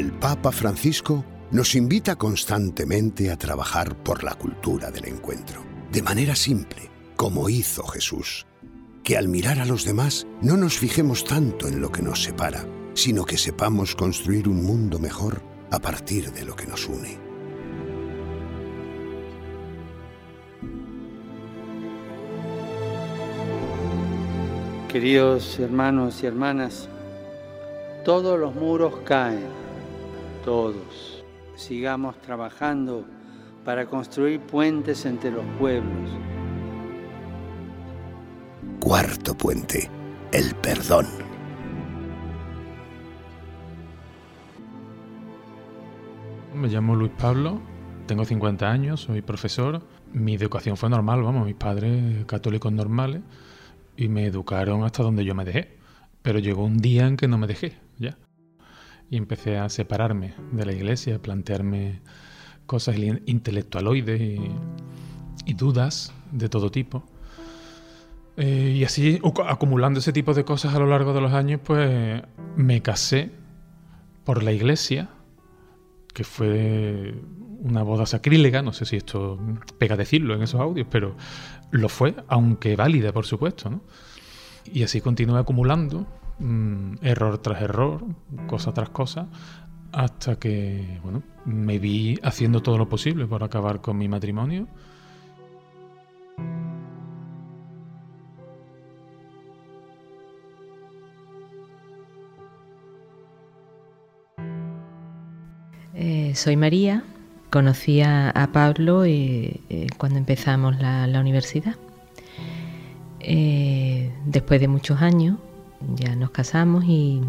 El Papa Francisco nos invita constantemente a trabajar por la cultura del encuentro, de manera simple, como hizo Jesús. Que al mirar a los demás no nos fijemos tanto en lo que nos separa, sino que sepamos construir un mundo mejor a partir de lo que nos une. Queridos hermanos y hermanas, todos los muros caen, todos. Sigamos trabajando para construir puentes entre los pueblos. Cuarto puente, el perdón. Me llamo Luis Pablo, tengo 50 años, soy profesor. Mi educación fue normal, vamos, mis padres católicos normales y me educaron hasta donde yo me dejé. Pero llegó un día en que no me dejé. Y empecé a separarme de la iglesia, a plantearme cosas intelectualoides y, dudas de todo tipo. Eh, y así, acumulando ese tipo de cosas a lo largo de los años, pues me casé por la iglesia, que fue una boda sacrílega, no sé si esto pega decirlo en esos audios, pero lo fue, aunque válida, por supuesto. Y así continué acumulando, mm, error tras error, cosa tras cosa, hasta que bueno, me vi haciendo todo lo posible por acabar con mi matrimonio. Eh, soy María, Conocí a, Pablo eh, eh, cuando empezamos la, universidad. Después de muchos años ya nos casamos y,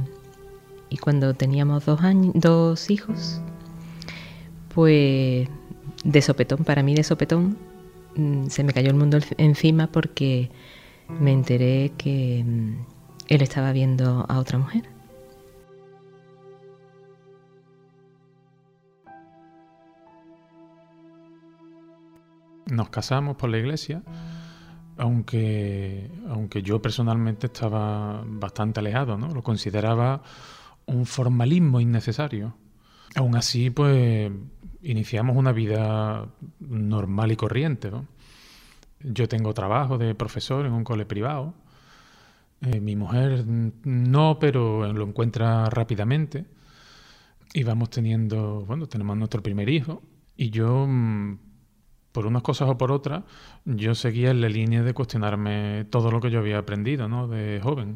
cuando teníamos dos, años, dos hijos, pues de sopetón, para mí de sopetón, mm, se me cayó el mundo encima porque me enteré que mm, él estaba viendo a otra mujer. nos casamos por la iglesia, aunque, aunque yo personalmente estaba bastante alejado, ¿no? Lo consideraba un formalismo innecesario. Aún así, pues iniciamos una vida normal y corriente, Yo tengo trabajo de profesor en un cole privado. Eh, mi mujer no, pero lo encuentra rápidamente. Y vamos teniendo, bueno, tenemos nuestro primer hijo. Y yo mm, por unas cosas o por otras, yo seguía en la línea de cuestionarme todo lo que yo había aprendido, ¿no? De joven.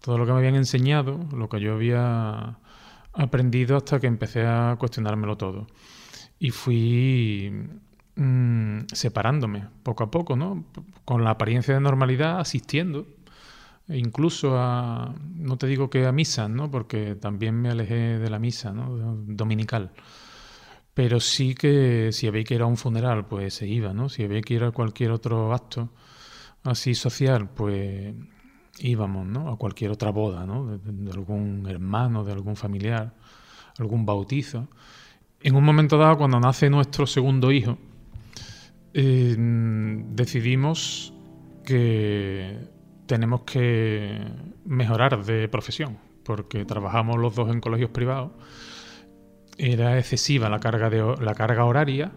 Todo lo que me habían enseñado, lo que yo había aprendido hasta que empecé a cuestionármelo todo. Y fui mm, separándome poco a poco, ¿no? Con la apariencia de normalidad, asistiendo. E incluso a, no te digo que a misa, ¿no? Porque también me alejé de la misa, ¿no? Dominical pero sí que si había que ir a un funeral, pues se iba, ¿no? Si había que ir a cualquier otro acto así social, pues íbamos, ¿no? A cualquier otra boda, ¿no? De, algún hermano, de algún familiar, algún bautizo. En un momento dado, cuando nace nuestro segundo hijo, eh, decidimos que tenemos que mejorar de profesión, porque trabajamos los dos en colegios privados era excesiva la carga, de, la carga horaria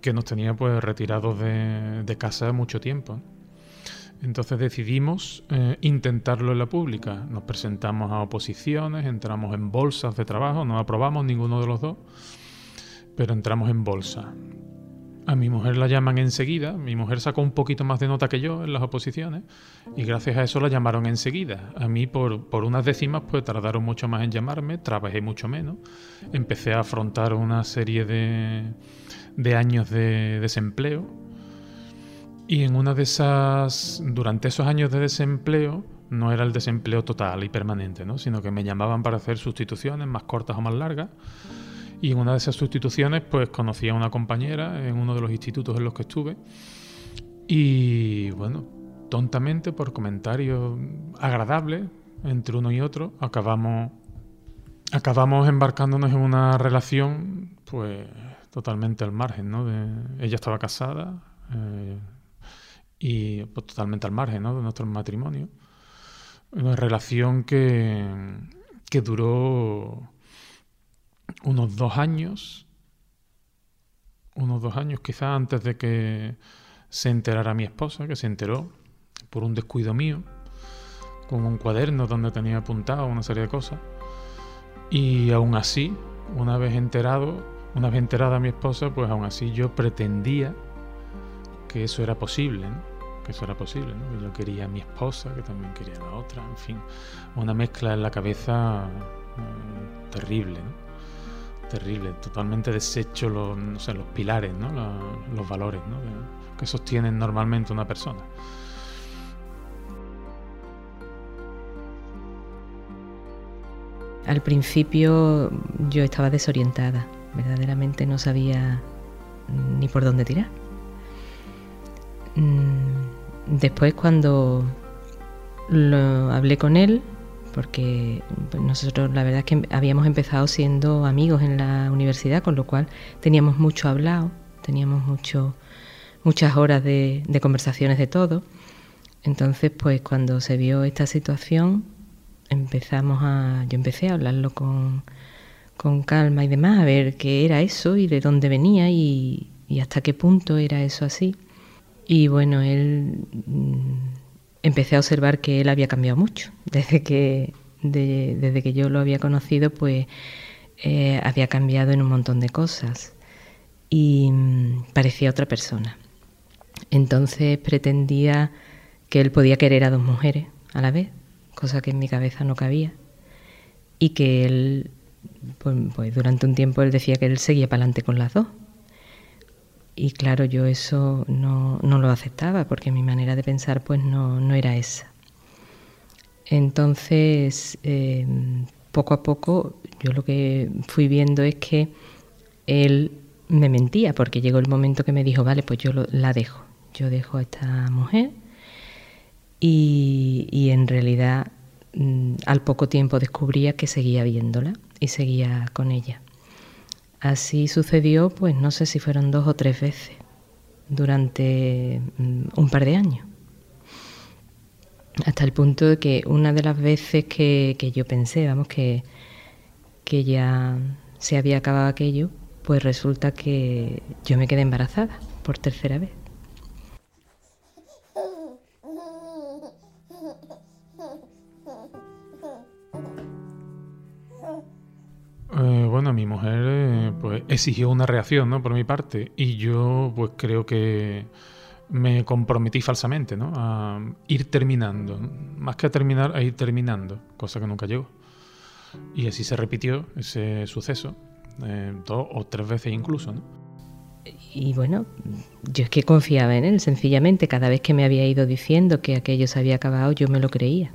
que nos tenía pues retirados de, casa mucho tiempo. Entonces decidimos eh, intentarlo en la pública. Nos presentamos a oposiciones, entramos en bolsas de trabajo, no aprobamos ninguno de los dos, pero entramos en bolsa. A mi mujer la llaman enseguida, mi mujer sacó un poquito más de nota que yo en las oposiciones y gracias a eso la llamaron enseguida. A mí por, por unas décimas pues tardaron mucho más en llamarme, trabajé mucho menos, empecé a afrontar una serie de, de años de desempleo y en una de esas, durante esos años de desempleo, no era el desempleo total y permanente, ¿no? sino que me llamaban para hacer sustituciones más cortas o más largas y en una de esas sustituciones, pues conocí a una compañera en uno de los institutos en los que estuve. Y bueno, tontamente, por comentarios agradables entre uno y otro, acabamos, acabamos embarcándonos en una relación, pues totalmente al margen, ¿no? Ella estaba casada eh, y pues, totalmente al margen, ¿no? De nuestro matrimonio. Una relación que, que duró unos dos años, unos dos años quizás antes de que se enterara mi esposa, que se enteró por un descuido mío, con un cuaderno donde tenía apuntado una serie de cosas. Y aún así, una vez enterado, una vez enterada mi esposa, pues aún así yo pretendía que eso era posible, que eso era posible, ¿no? yo quería a mi esposa, que también quería a la otra, en fin, una mezcla en la cabeza mm, terrible, ¿no? Terrible, totalmente deshecho los, no sé, los pilares, ¿no? los, valores ¿no? que sostienen normalmente una persona. Al principio yo estaba desorientada, verdaderamente no sabía ni por dónde tirar. Mm, después cuando lo hablé con él, porque pues, nosotros la verdad es que habíamos empezado siendo amigos en la universidad, con lo cual teníamos mucho hablado, teníamos mucho, muchas horas de, de conversaciones de todo. Entonces, pues cuando se vio esta situación, empezamos a, yo empecé a hablarlo con, con calma y demás, a ver qué era eso y de dónde venía y, hasta qué punto era eso así. Y bueno, él empecé a observar que él había cambiado mucho. Desde que, desde que yo lo había conocido, pues eh, había cambiado en un montón de cosas y mm, parecía otra persona. Entonces pretendía que él podía querer a dos mujeres a la vez, cosa que en mi cabeza no cabía. Y que él, pues, pues durante un tiempo él decía que él seguía para adelante con las dos y claro, yo eso no, lo aceptaba porque mi manera de pensar pues no, era esa. Entonces, eh, poco a poco, yo lo que fui viendo es que él me mentía porque llegó el momento que me dijo, vale, pues yo la dejo, yo dejo a esta mujer y, y en realidad mm, al poco tiempo descubría que seguía viéndola y seguía con ella. Así sucedió, pues no sé si fueron dos o tres veces durante mm, un par de años. Hasta el punto de que una de las veces que, yo pensé, vamos, que, que ya se había acabado aquello, pues resulta que yo me quedé embarazada por tercera vez. Bueno, mi mujer eh, pues exigió una reacción, ¿no? Por mi parte y yo pues creo que me comprometí falsamente, ¿no? A ir terminando, más que a terminar, a ir terminando, cosa que nunca llegó. Y así se repitió ese suceso eh, dos o tres veces incluso, ¿no? Y bueno, yo es que confiaba en él, sencillamente. Cada vez que me había ido diciendo que aquello se había acabado, yo me lo creía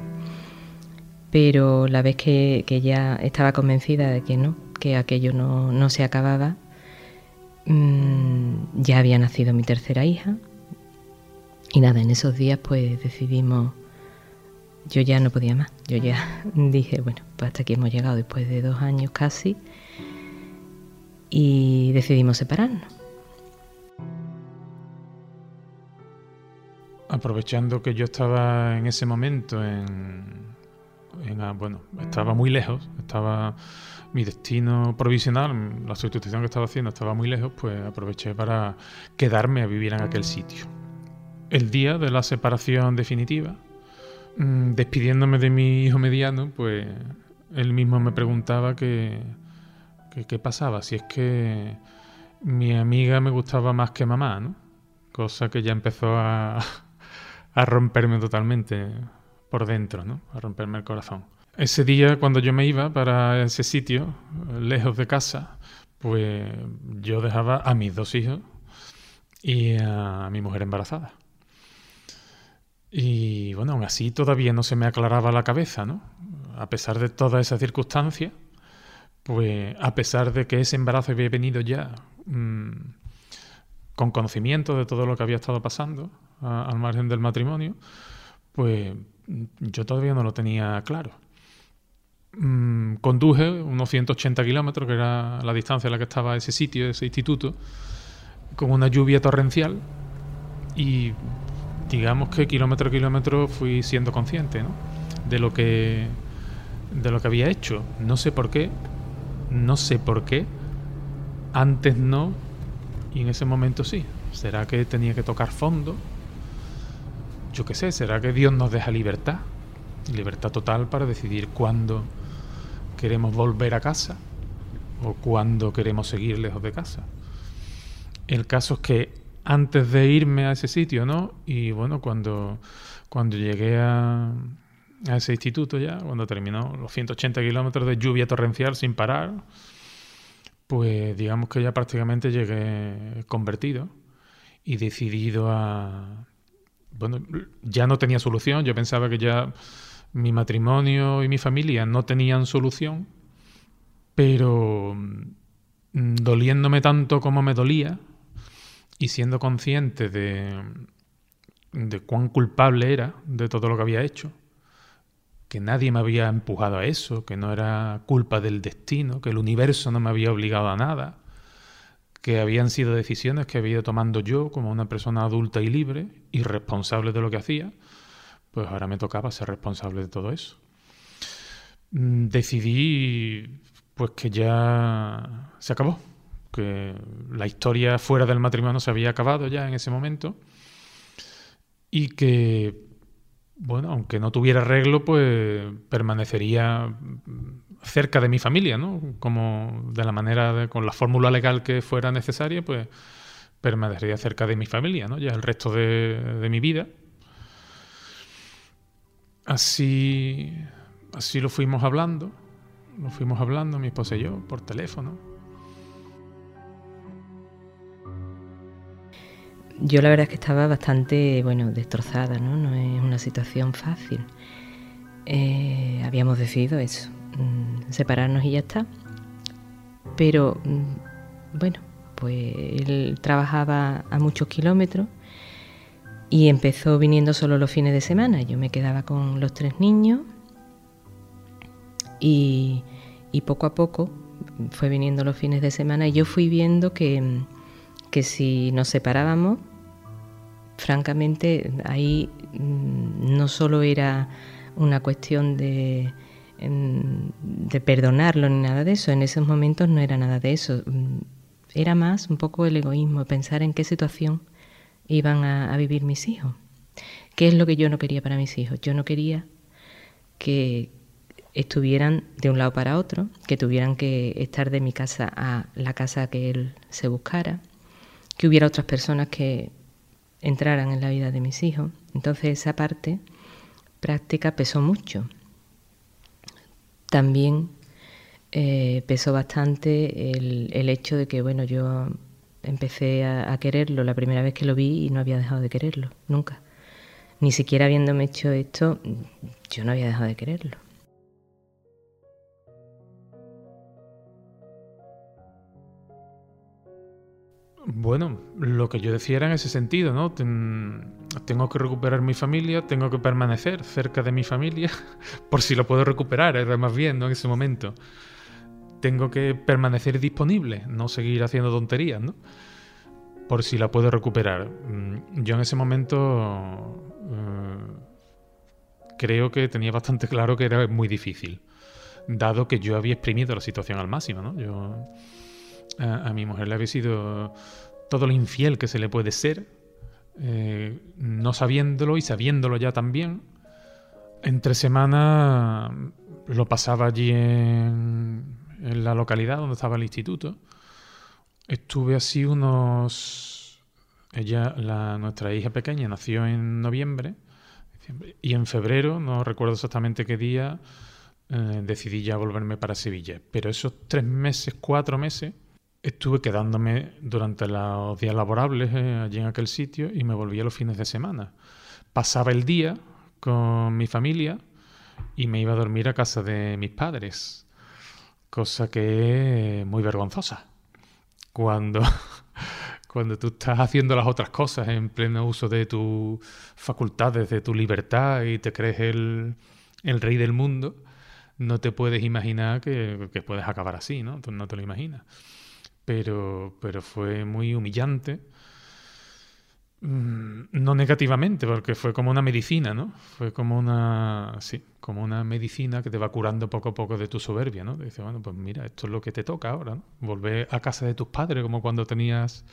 pero la vez que, ya estaba convencida de que no, que aquello no, se acababa, mm, ya había nacido mi tercera hija. Y nada, en esos días pues decidimos, yo ya no podía más, yo ya dije, bueno, pues hasta aquí hemos llegado después de dos años casi y decidimos separarnos. Aprovechando que yo estaba en ese momento en, bueno, estaba muy lejos, estaba mi destino provisional, la sustitución que estaba haciendo estaba muy lejos, pues aproveché para quedarme a vivir en aquel sitio. El día de la separación definitiva, mm, despidiéndome de mi hijo mediano, pues él mismo me preguntaba qué pasaba, si es que mi amiga me gustaba más que mamá, ¿no? Cosa que ya empezó a, a romperme totalmente por dentro, ¿no? A romperme el corazón. Ese día, cuando yo me iba para ese sitio, lejos de casa, pues yo dejaba a mis dos hijos y a mi mujer embarazada. Y bueno, aún así todavía no se me aclaraba la cabeza, ¿no? A pesar de todas esas circunstancias, pues a pesar de que ese embarazo había venido ya mm, con conocimiento de todo lo que había estado pasando al margen del matrimonio, pues yo todavía no lo tenía claro. Mm, conduje unos 180 kilómetros, que era la distancia en la que estaba ese sitio, ese instituto, con una lluvia torrencial y digamos que kilómetro a kilómetro fui siendo consciente de lo que de lo que había hecho. No sé por qué, no sé por qué, antes no y en ese momento sí. ¿Será que tenía que tocar fondo? Yo qué sé, ¿será que Dios nos deja libertad? Libertad total para decidir cuándo queremos volver a casa o cuándo queremos seguir lejos de casa. El caso es que antes de irme a ese sitio, ¿no? Y bueno, cuando, cuando llegué a, a ese instituto ya, cuando terminó los 180 kilómetros de lluvia torrencial sin parar, pues digamos que ya prácticamente llegué convertido y decidido a... Bueno, ya no tenía solución, yo pensaba que ya mi matrimonio y mi familia no tenían solución, pero mm, doliéndome tanto como me dolía y siendo consciente de, cuán culpable era de todo lo que había hecho, que nadie me había empujado a eso, que no era culpa del destino, que el universo no me había obligado a nada, que habían sido decisiones que había ido tomando yo como una persona adulta y libre y responsable de lo que hacía, pues ahora me tocaba ser responsable de todo eso. Mm, decidí pues que ya se acabó, que la historia fuera del matrimonio se había acabado ya en ese momento y que bueno, aunque no tuviera arreglo, pues permanecería cerca de mi familia, ¿no? Como de la manera, con la fórmula legal que fuera necesaria, pues permanecería cerca de mi familia, ¿no? Ya el resto de, de mi vida. Así, así lo fuimos hablando, lo fuimos hablando mi esposa y yo por teléfono. Yo la verdad es que estaba bastante, bueno, destrozada, ¿no? No es una situación fácil. Eh, habíamos decidido eso, mm, separarnos y ya está. Pero, mm, bueno, pues él trabajaba a muchos kilómetros y empezó viniendo solo los fines de semana. Yo me quedaba con los tres niños y, y poco a poco fue viniendo los fines de semana y yo fui viendo que que si nos separábamos, francamente, ahí mm, no solo era una cuestión de, de perdonarlo ni nada de eso, en esos momentos no era nada de eso, mm, era más un poco el egoísmo, pensar en qué situación iban a, vivir mis hijos, qué es lo que yo no quería para mis hijos, yo no quería que estuvieran de un lado para otro, que tuvieran que estar de mi casa a la casa que él se buscara, que hubiera otras personas que entraran en la vida de mis hijos. Entonces esa parte práctica pesó mucho. También eh, pesó bastante el, hecho de que, bueno, yo empecé a, a, quererlo la primera vez que lo vi y no había dejado de quererlo, nunca. Ni siquiera habiéndome hecho esto, yo no había dejado de quererlo. Bueno, lo que yo decía era en ese sentido, ¿no? tengo que recuperar mi familia, tengo que permanecer cerca de mi familia, por si lo puedo recuperar, era más bien, ¿no? En ese momento. Tengo que permanecer disponible, no seguir haciendo tonterías, ¿no? Por si la puedo recuperar. Mm, yo en ese momento eh, creo que tenía bastante claro que era muy difícil, dado que yo había exprimido la situación al máximo, ¿no? Yo a, mi mujer le había sido todo lo infiel que se le puede ser, eh, no sabiéndolo y sabiéndolo ya también. Entre semana lo pasaba allí en, la localidad donde estaba el instituto. Estuve así unos... Ella, la, nuestra hija pequeña, nació en noviembre y en febrero, no recuerdo exactamente qué día, eh, decidí ya volverme para Sevilla. Pero esos tres meses, cuatro meses, Estuve quedándome durante los días laborables eh, allí en aquel sitio y me volvía los fines de semana. Pasaba el día con mi familia y me iba a dormir a casa de mis padres, cosa que es muy vergonzosa. Cuando, cuando tú estás haciendo las otras cosas en pleno uso de tus facultades, de tu libertad y te crees el, el rey del mundo, no te puedes imaginar que, que puedes acabar así, ¿no? Tú no te lo imaginas pero, pero fue muy humillante. Mm, no negativamente, porque fue como una medicina, ¿no? Fue como una, sí, como una medicina que te va curando poco a poco de tu soberbia, ¿no? Dice, bueno, pues mira, esto es lo que te toca ahora, ¿no? Volver a casa de tus padres como cuando tenías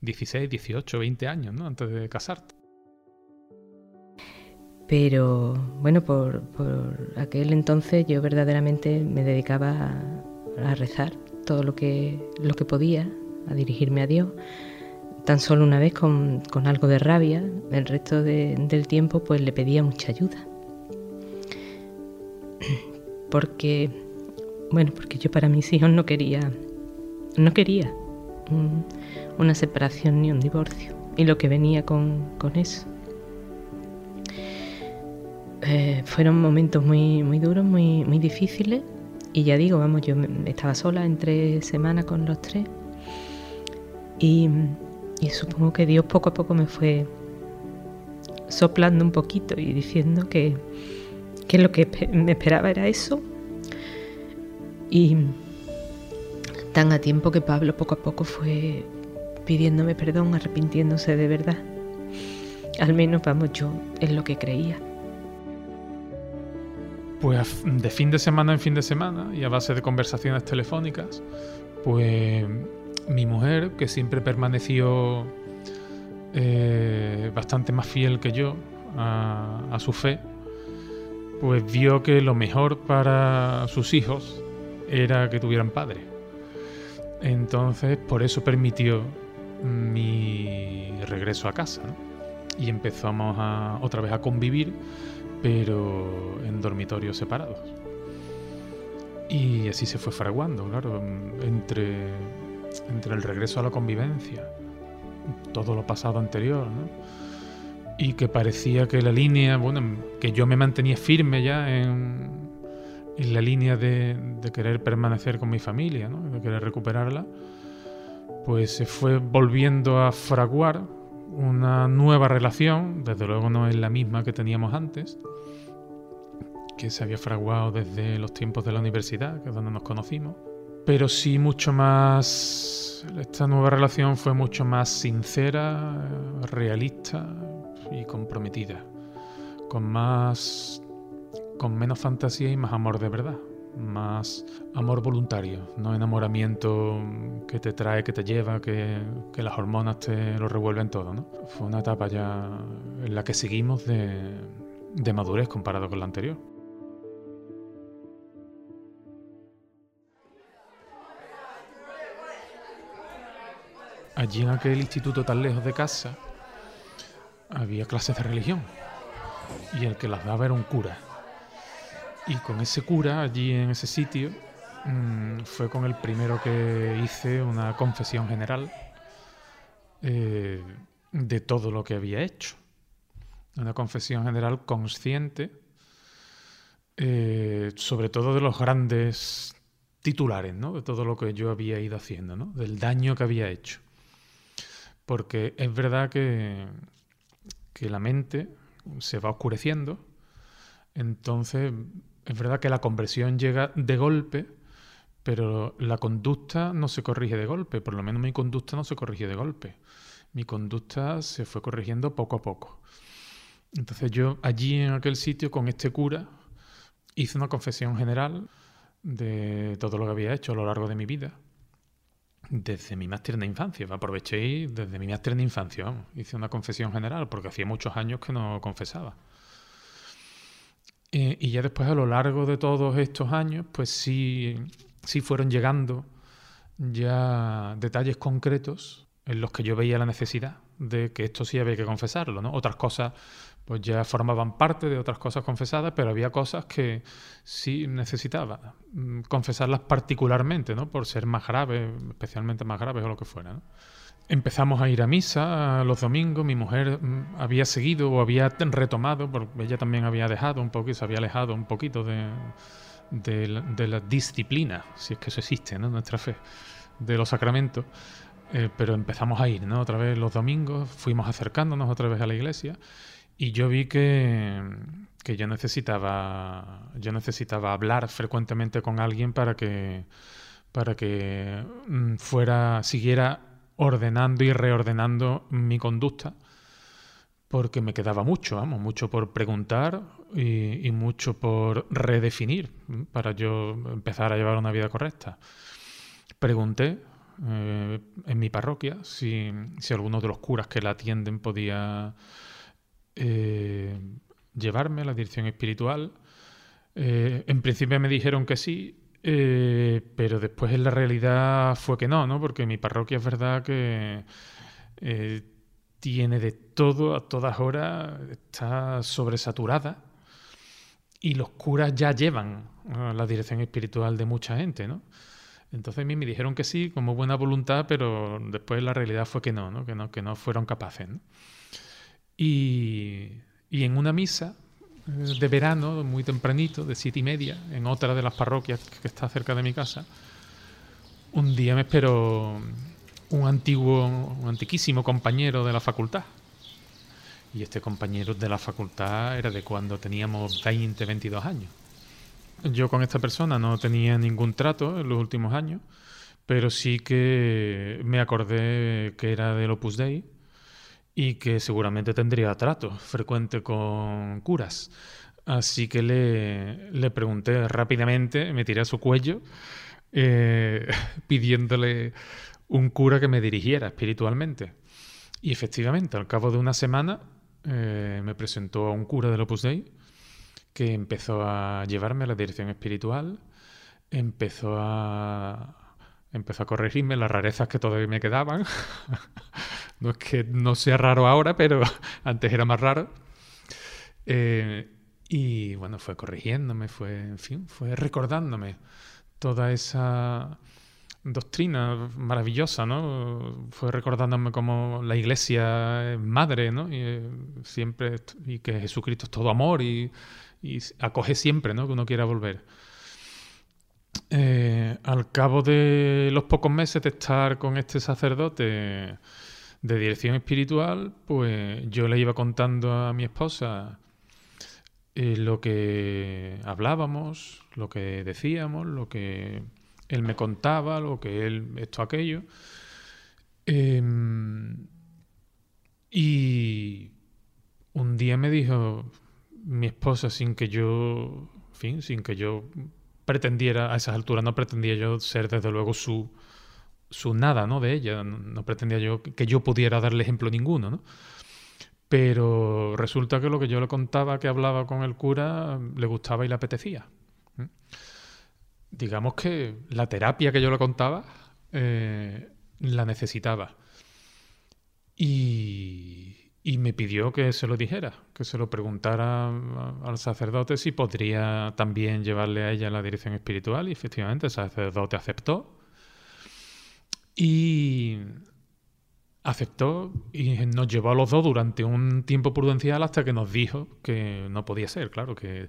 16, 18, 20 años, ¿no? Antes de casarte. Pero bueno, por, aquel entonces yo verdaderamente me dedicaba a, rezar todo lo que, lo que podía, a dirigirme a Dios. Tan solo una vez con, algo de rabia, el resto del tiempo pues le pedía mucha ayuda. Porque, bueno, porque yo para mis hijos no quería, no quería una separación ni un divorcio. Y lo que venía con, con eso. Eh, fueron momentos muy, muy duros, muy, muy difíciles. Y ya digo, vamos, yo estaba sola en tres semanas con los tres. Y, supongo que Dios poco a poco me fue soplando un poquito y diciendo que, que lo que me esperaba era eso. Y tan a tiempo que Pablo poco a poco fue pidiéndome perdón, arrepintiéndose de verdad. Al menos, vamos, yo es lo que creía. Pues de fin de semana en fin de semana y a base de conversaciones telefónicas, pues mi mujer, que siempre permaneció eh, bastante más fiel que yo a, su fe, pues vio que lo mejor para sus hijos era que tuvieran padre. Entonces, por eso permitió mi regreso a casa. Y empezamos a, otra vez a convivir pero en dormitorios separados. Y así se fue fraguando, claro, entre, entre el regreso a la convivencia, todo lo pasado anterior, ¿no? Y que parecía que la línea, bueno, que yo me mantenía firme ya en, en la línea de, de, querer permanecer con mi familia, ¿no? de querer recuperarla, pues se fue volviendo a fraguar una nueva relación, desde luego no es la misma que teníamos antes, que se había fraguado desde los tiempos de la universidad, que es donde nos conocimos, pero sí mucho más, esta nueva relación fue mucho más sincera, realista y comprometida, con más, con menos fantasía y más amor de verdad más amor voluntario, no enamoramiento que te trae, que te lleva, que, las hormonas te lo revuelven todo. ¿no? Fue una etapa ya en la que seguimos de, de madurez comparado con la anterior. Allí en aquel instituto tan lejos de casa había clases de religión y el que las daba era un cura y con ese cura allí en ese sitio mm, fue con el primero que hice una confesión general eh, de todo lo que había hecho. Una confesión general consciente, eh, sobre todo de los grandes titulares, ¿no? de todo lo que yo había ido haciendo, ¿no? del daño que había hecho. Porque es verdad que, que la mente se va oscureciendo, entonces es verdad que la conversión llega de golpe, pero la conducta no se corrige de golpe, por lo menos mi conducta no se corrige de golpe. Mi conducta se fue corrigiendo poco a poco. Entonces yo allí en aquel sitio con este cura hice una confesión general de todo lo que había hecho a lo largo de mi vida. Desde mi más tierna infancia, aproveché desde mi más tierna infancia, hice una confesión general porque hacía muchos años que no confesaba. Eh, y ya después a lo largo de todos estos años, pues sí, sí fueron llegando ya detalles concretos en los que yo veía la necesidad de que esto sí había que confesarlo, ¿no? Otras cosas pues ya formaban parte de otras cosas confesadas, pero había cosas que sí necesitaba mm, confesarlas particularmente, ¿no? Por ser más graves, especialmente más graves o lo que fuera, ¿no? Empezamos a ir a misa los domingos, mi mujer mm, había seguido o había retomado, porque ella también había dejado un poco se había alejado un poquito de, la, disciplina, si es que eso existe, ¿no? nuestra fe, de los sacramentos. Eh, pero empezamos a ir, ¿no? Otra vez los domingos, fuimos acercándonos otra vez a la iglesia y yo vi que, que yo necesitaba yo necesitaba hablar frecuentemente con alguien para que para que mm, fuera siguiera ordenando y reordenando mi conducta porque me quedaba mucho, vamos, mucho por preguntar y, mucho por redefinir para yo empezar a llevar una vida correcta. Pregunté eh, en mi parroquia si, si, alguno de los curas que la atienden podía eh, llevarme a la dirección espiritual. Eh, en principio me dijeron que sí, pero después en la realidad fue que no, ¿no? Porque mi parroquia es verdad que tiene de todo a todas horas, está sobresaturada y los curas ya llevan la dirección espiritual de mucha gente, ¿no? Entonces a mí me dijeron que sí, como buena voluntad, pero después la realidad fue que no, ¿no? Que no, que no fueron capaces. Y, en una misa eh, de verano, muy tempranito, de siete y media, en otra de las parroquias que está cerca de mi casa, un día me esperó un antiguo, un antiquísimo compañero de la facultad. Y este compañero de la facultad era de cuando teníamos 20, 22 años. Yo con esta persona no tenía ningún trato en los últimos años, pero sí que me acordé que era del Opus Dei y que seguramente tendría trato frecuente con curas. Así que le, le pregunté rápidamente, me tiré a su cuello, eh, pidiéndole un cura que me dirigiera espiritualmente. Y efectivamente, al cabo de una semana eh, me presentó a un cura del Opus Dei que empezó a llevarme a la dirección espiritual, empezó a, empezó a corregirme las rarezas que todavía me quedaban. no es que no sea raro ahora, pero antes era más raro. Eh, y bueno, fue corrigiéndome, fue, en fin, fue recordándome toda esa doctrina maravillosa, ¿no? Fue recordándome como la iglesia es madre, ¿no? Y eh, siempre, y que Jesucristo es todo amor y, acoge siempre, ¿no? Que uno quiera volver. Eh, al cabo de los pocos meses de estar con este sacerdote de dirección espiritual, pues yo le iba contando a mi esposa eh, lo que hablábamos, lo que decíamos, lo que él me contaba lo que él, esto, aquello. Em, y un día me dijo mi esposa, sin que yo, en fin, sin que yo pretendiera, a esas alturas no pretendía yo ser desde luego su, su nada, ¿no? De ella. No, pretendía yo que yo pudiera darle ejemplo ninguno, ¿no? Pero resulta que lo que yo le contaba, que hablaba con el cura, le gustaba y le apetecía digamos que la terapia que yo le contaba eh, la necesitaba. Y, me pidió que se lo dijera, que se lo preguntara al sacerdote si podría también llevarle a ella la dirección espiritual. Y efectivamente el sacerdote aceptó. Y aceptó y nos llevó a los dos durante un tiempo prudencial hasta que nos dijo que no podía ser, claro, que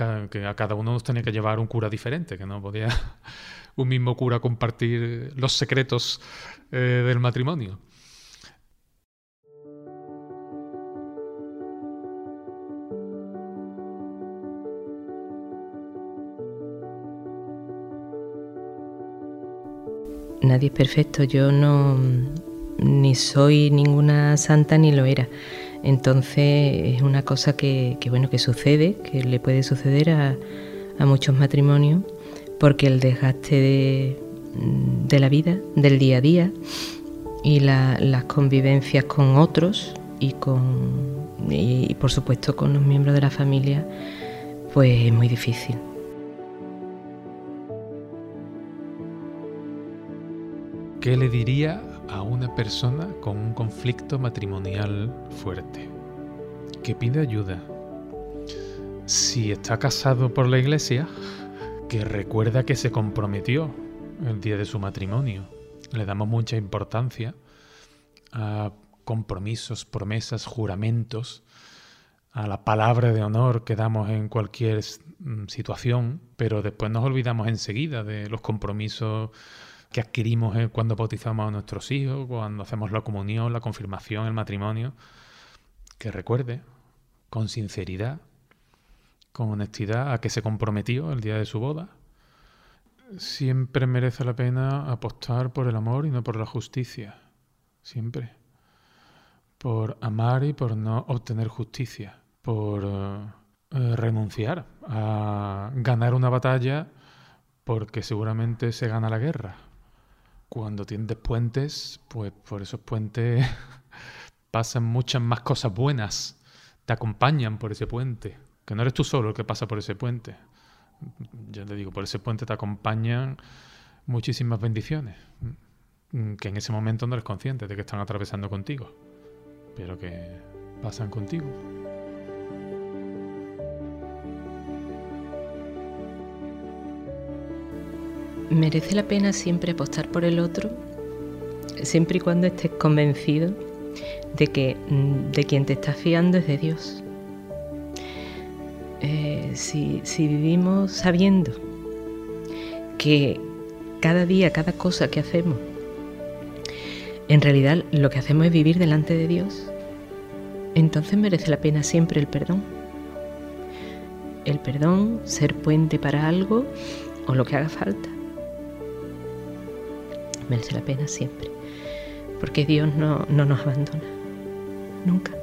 a cada uno nos tenía que llevar un cura diferente, que no podía un mismo cura compartir los secretos eh, del matrimonio. Nadie es perfecto, yo no ni soy ninguna santa ni lo era. Entonces es una cosa que, bueno que sucede, que le puede suceder a, muchos matrimonios, porque el desgaste de, la vida, del día a día, y las convivencias con otros y con y, por supuesto con los miembros de la familia, pues es muy difícil. ¿Qué le diría a una persona con un conflicto matrimonial fuerte, que pide ayuda. Si está casado por la iglesia, que recuerda que se comprometió el día de su matrimonio. Le damos mucha importancia a compromisos, promesas, juramentos, a la palabra de honor que damos en cualquier mm, situación, pero después nos olvidamos enseguida de los compromisos que adquirimos eh, cuando bautizamos a nuestros hijos, cuando hacemos la comunión, la confirmación, el matrimonio, que recuerde con sinceridad, con honestidad a que se comprometió el día de su boda. Siempre merece la pena apostar por el amor y no por la justicia. Siempre. por amar y por no obtener justicia, por eh, renunciar a ganar una batalla porque seguramente se gana la guerra. Cuando tiendes puentes, pues por esos puentes pasan muchas más cosas buenas, te acompañan por ese puente, que no eres tú solo el que pasa por ese puente. Ya te digo, por ese puente te acompañan muchísimas bendiciones, que en ese momento no eres consciente de que están atravesando contigo, pero que pasan contigo. Merece la pena siempre apostar por el otro, siempre y cuando estés convencido de que mm, de quien te estás fiando es de Dios. Eh, si, si vivimos sabiendo que cada día, cada cosa que hacemos, en realidad lo que hacemos es vivir delante de Dios, entonces merece la pena siempre el perdón. El perdón, ser puente para algo o lo que haga falta merece la pena siempre, porque Dios no, no nos abandona, nunca.